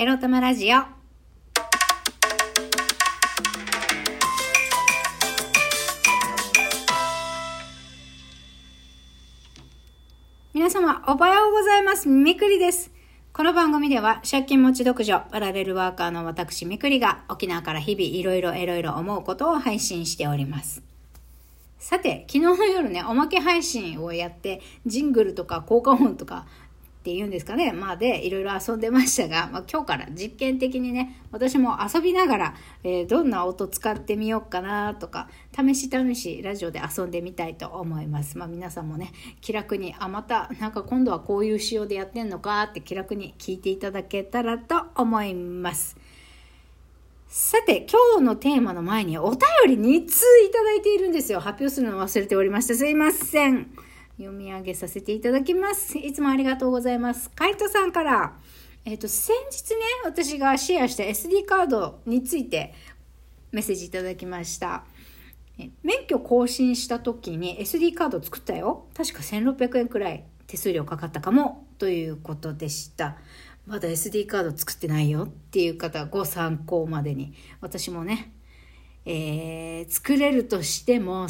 エロ玉ラジオ。皆様、おはようございます。みくりです。この番組では、借金持ち独女、パラレルワーカーの私みくりが、沖縄から日々いろいろいろいろ思うことを配信しております。さて、昨日の夜ね、おまけ配信をやって、ジングルとか効果音とかっていうんですかね、まあで、いろいろ遊んでましたが、まあ今日から実験的にね、私も遊びながら、えーどんな音使ってみようかなとか、試し試しラジオで遊んでみたいと思います。まあ皆さんもね、気楽に、あ、また、なんか今度はこういう仕様でやってんのかって気楽に聞いていただけたらと思います。さて、今日のテーマの前にお便り2通いただいているんですよ。発表するの忘れておりました。すいません。読み上げさせていただきます。いつもありがとうございます。カイトさんから、えっ、と、先日ね、私がシェアした SD カードについてメッセージいただきました。免許更新した時に SD カード作ったよ。確か1600円くらい手数料かかったかもということでした。まだ SD カード作ってないよっていう方ご参考までに。私もね、えー作れるとしても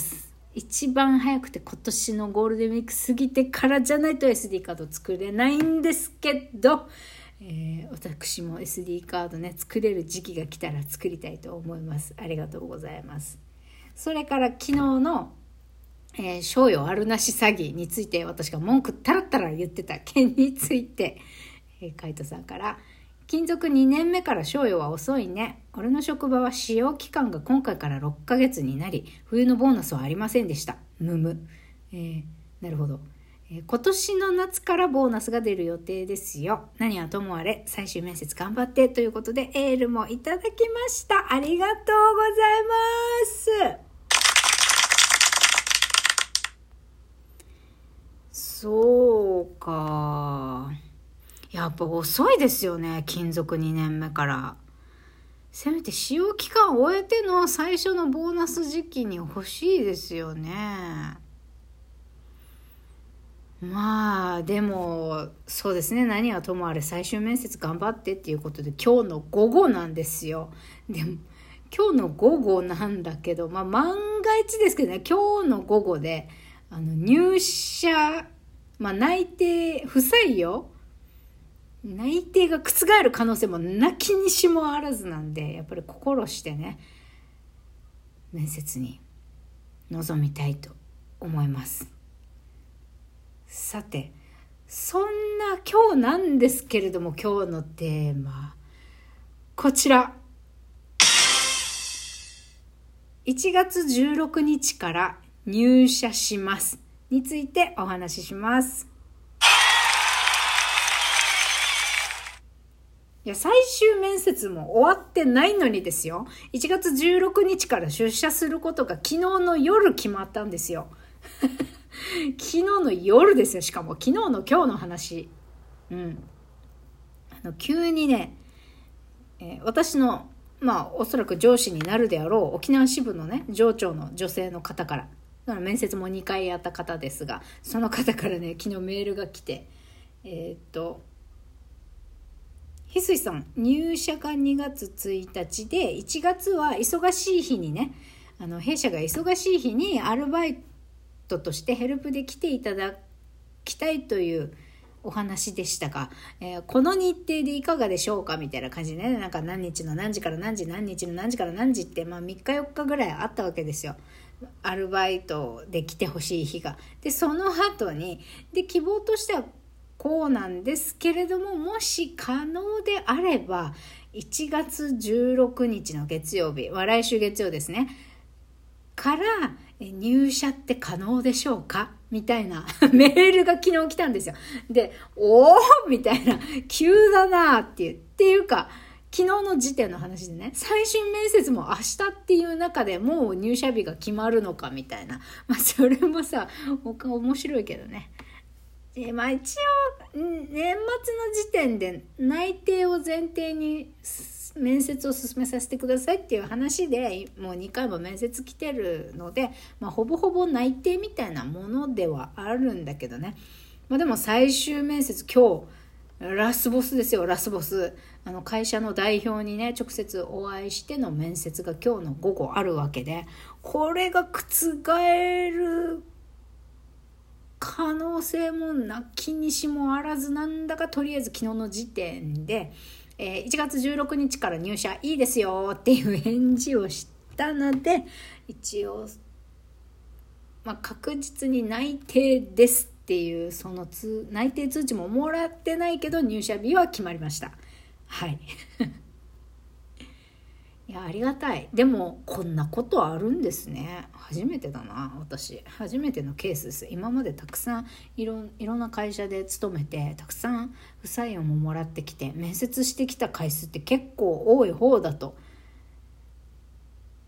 一番早くて今年のゴールデンウィーク過ぎてからじゃないと SD カード作れないんですけど、えー私も SD カードね作れる時期が来たら作りたいと思います。ありがとうございます。それから昨日のえー賞与あるなし詐欺について私が文句たらったら言ってた件について、えー、カイトさんから「勤続2年目から賞与は遅いね。俺の職場は使用期間が今回から6ヶ月になり、冬のボーナスはありませんでした。むむ。えーなるほど。えー今年の夏からボーナスが出る予定ですよ。何はともあれ、最終面接頑張ってということでエールもいただきました。ありがとうございます。そうか。やっぱ遅いですよね、勤続2年目から。せめて使用期間を終えての最初のボーナス時期に欲しいですよね。まあ、でも、そうですね、何はともあれ最終面接頑張ってっていうことで今日の午後なんですよ。でも、今日の午後なんだけど、まあ万が一ですけどね、今日の午後で、あの、入社、まあ内定不採用内定が覆る可能性もなきにしもあらずなんでやっぱり心してね面接に臨みたいと思います。さてそんな今日なんですけれども今日のテーマこちら。1月16日から入社しますについてお話しします。いや、最終面接も終わってないのにですよ。1月16日から出社することが昨日の夜決まったんですよ。昨日の夜ですよ、しかも。昨日の今日の話。うん。あの、急にね、えー私の、まあ、おそらく上司になるであろう沖縄支部のね、上長の女性の方から、だから面接も2回やった方ですが、その方からね、昨日メールが来て、えーっと、翡翠さん入社が2月1日で1月は忙しい日にねあの弊社が忙しい日にアルバイトとしてヘルプで来ていただきたいというお話でしたが、えーこの日程でいかがでしょうかみたいな感じでねなんか何日の何時から何時何日の何時から何時って、まあ、3日4日ぐらいあったわけですよ。アルバイトで来てほしい日が。でその後にで希望としてはこうなんですけれどももし可能であれば1月16日の月曜日、まあ来週月曜ですねから入社って可能でしょうか？みたいな メールが昨日来たんですよ。で、おー？みたいな、急だなーっていう、っていうか、昨日の時点の話でね、最終面接も明日っていう中でもう入社日が決まるのかみたいな。まあそれもさ、他面白いけどね。えーまあ一応年末の時点で内定を前提に面接を進めさせてくださいっていう話でもう2回も面接来てるので、まあ、ほぼほぼ内定みたいなものではあるんだけどね、まあ、でも最終面接今日ラスボスですよ、ラスボス。あの会社の代表にね、直接お会いしての面接が今日の午後あるわけで、これが覆る可能性もなきにしもあらずなんだかとりあえず昨日の時点で、えー、1月16日から入社いいですよっていう返事をしたので一応、まあ、確実に内定ですっていうその通内定通知ももらってないけど入社日は決まりました。はい。いやありがたい。でもこんなことあるんですね。初めてだな私。初めてのケースです。今までたくさんいろいろんな会社で勤めてたくさん不採用ももらってきて面接してきた回数って結構多い方だと。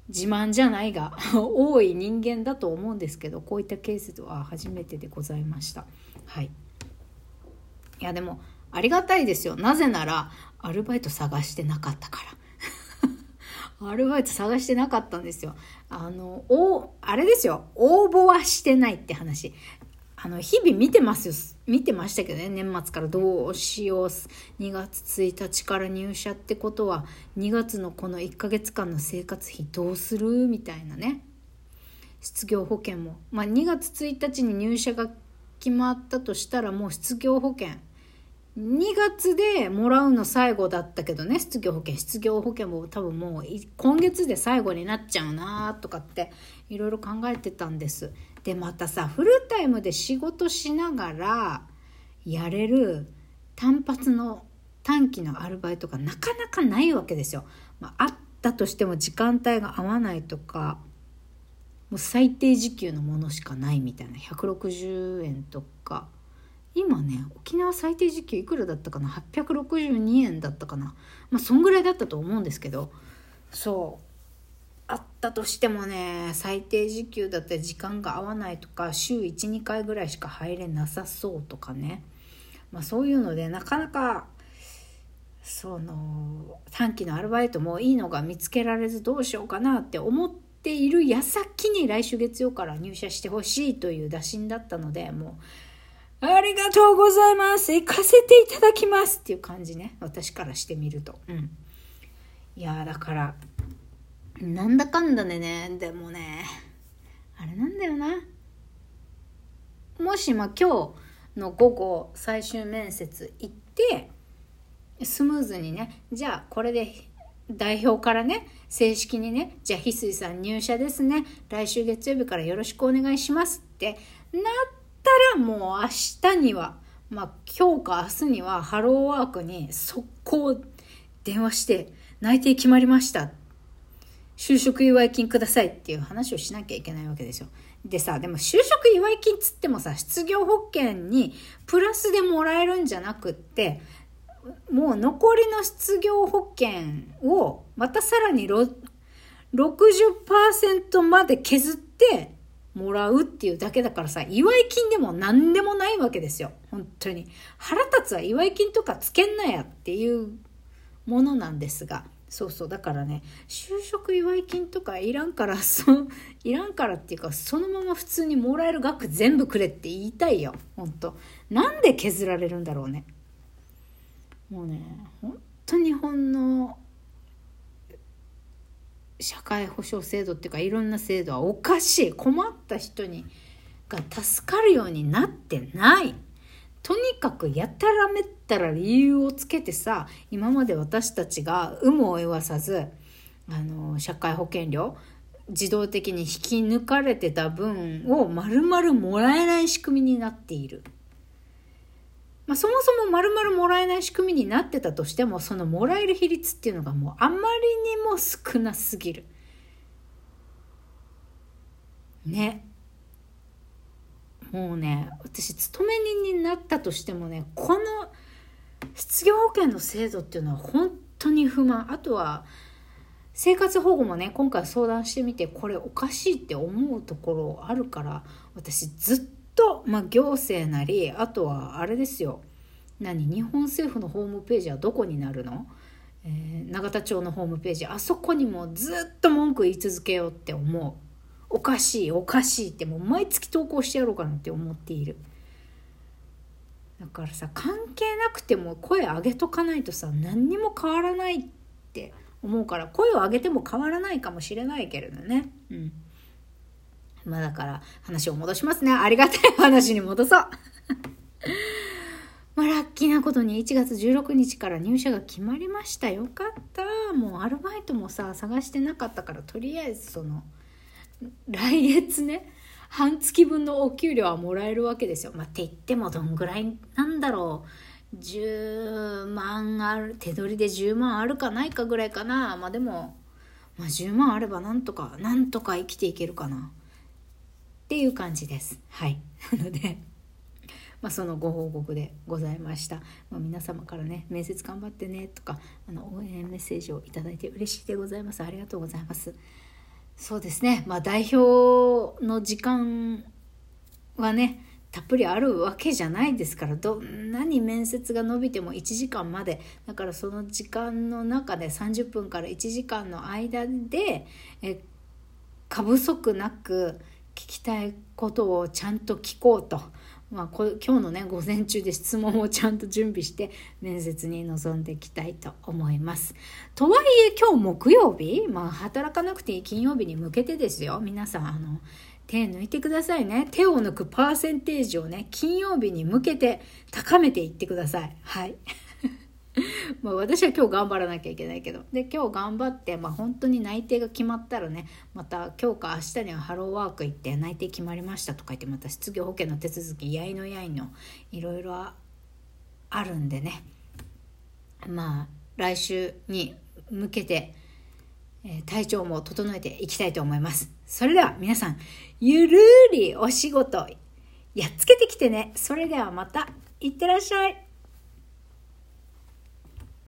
自慢じゃないが 多い人間だと思うんですけどこういったケースは初めてでございました。はい。いやでもありがたいですよ。なぜならアルバイト探してなかったから。アルバイト探してなかったんですよ。あの、お、あれですよ。応募はしてないって話。あの、日々見てますよ。見てましたけどね。年末からどうしよう。2月1日から入社ってことは、2月のこの1ヶ月間の生活費どうするみたいなね。失業保険も。まあ、2月1日に入社が決まったとしたら、もう失業保険2月でもらうの最後だったけどね失業保険。失業保険も多分もう今月で最後になっちゃうなとかっていろいろ考えてたんです。でまたさフルタイムで仕事しながらやれる単発の短期のアルバイトがなかなかないわけですよ、まあ、あったとしても時間帯が合わないとかもう最低時給のものしかないみたいな。160円とか。今ね沖縄最低時給いくらだったかな？862円だったかな？まあそんぐらいだったと思うんですけど。そう。あったとしてもね最低時給だったら時間が合わないとか週12回ぐらいしか入れなさそうとかね、まあ、そういうのでなかなかその短期のアルバイトもいいのが見つけられずどうしようかなって思っている矢先に来週月曜から入社してほしいという打診だったのでもうありがとうございます行かせていただきますっていう感じね。私からしてみると。うん。いやだから、なんだかんだでね、でもね、あれなんだよな。もしま今日の午後最終面接行って、スムーズにね、じゃあこれで代表からね、正式にね、じゃあ翡翠さん入社ですね。来週月曜日からよろしくお願いしますってなったらもう明日には、まあ今日か明日にはハローワークに速攻電話して内定決まりました。就職祝い金くださいっていう話をしなきゃいけないわけですよ。でさ、でも就職祝い金つってもさ、失業保険にプラスでもらえるんじゃなくって、もう残りの失業保険をまたさらに60%まで削ってもらうっていうだけだからさ、祝い金でも何でもないわけですよ。本当に。腹立つは祝い金とかつけんなやっていうものなんですが。そうそう。だからね、就職祝い金とかいらんから、そ、いらんからっていうか、そのまま普通にもらえる額全部くれって言いたいよ。本当なんで削られるんだろうね。もうね、本当日本の社会保障制度っていうかいろんな制度はおかしい困った人にが助かるようになってないとにかくやたらめったら理由をつけてさ今まで私たちが有無を言わさずあの社会保険料自動的に引き抜かれてた分を丸々もらえない仕組みになっている。まあ、そもそも丸々もらえない仕組みになってたとしてもそのもらえる比率っていうのがもうあまりにも少なすぎる。ね。もうね私勤め人になったとしてもねこの失業保険の制度っていうのは本当に不満あとは生活保護もね今回相談してみてこれおかしいって思うところあるから私ずっと、とまあ、行政なりあとはあれですよ。何？日本政府のホームページはどこになるの、えー、永田町のホームページ。あそこにもずっと文句言い続けようって思う。おかしいおかしいってもう毎月投稿してやろうかなって思っている。だからさ関係なくても声上げとかないとさ何にも変わらないって思うから声を上げても変わらないかもしれないけれどね。うん。まあだから話を戻しますねありがたい話に戻そう まあ、ラッキーなことに1月16日から入社が決まりましたよかったもうアルバイトもさ探してなかったからとりあえずその来月ね半月分のお給料はもらえるわけですよ。まあ、って言ってもどんぐらいなんだろう。10万ある、手取りで10万あるかないかぐらいかな。まあでも、まあ10万あればなんとか、なんとか生きていけるかな。っていう感じです。はい。なので、まあ、そのご報告でございました、まあ、皆様からね面接頑張ってねとかあの応援メッセージを頂いて嬉しいでございます。ありがとうございます。そうですね。まあ代表の時間はねたっぷりあるわけじゃないですからどんなに面接が伸びても1時間まで。だからその時間の中で30分から1時間の間でえ過不足なく聞きたいことをちゃんと聞こうと。まあ、こ今日のね午前中で質問をちゃんと準備して面接に臨んでいきたいと思います。とはいえ今日木曜日、まあ、働かなくていい金曜日に向けてですよ。皆さんあの手抜いてくださいね。手を抜くパーセンテージをね金曜日に向けて高めていってください。はい。まあ私は今日頑張らなきゃいけないけど。で今日頑張って、まあ、本当に内定が決まったらねまた今日か明日にはハローワーク行って内定決まりましたとか言ってまた失業保険の手続きやいのやいのいろいろあるんでね。まあ来週に向けて、え、体調も整えていきたいと思います。それでは皆さんゆるりお仕事やっつけてきてね。それではまたいってらっしゃい。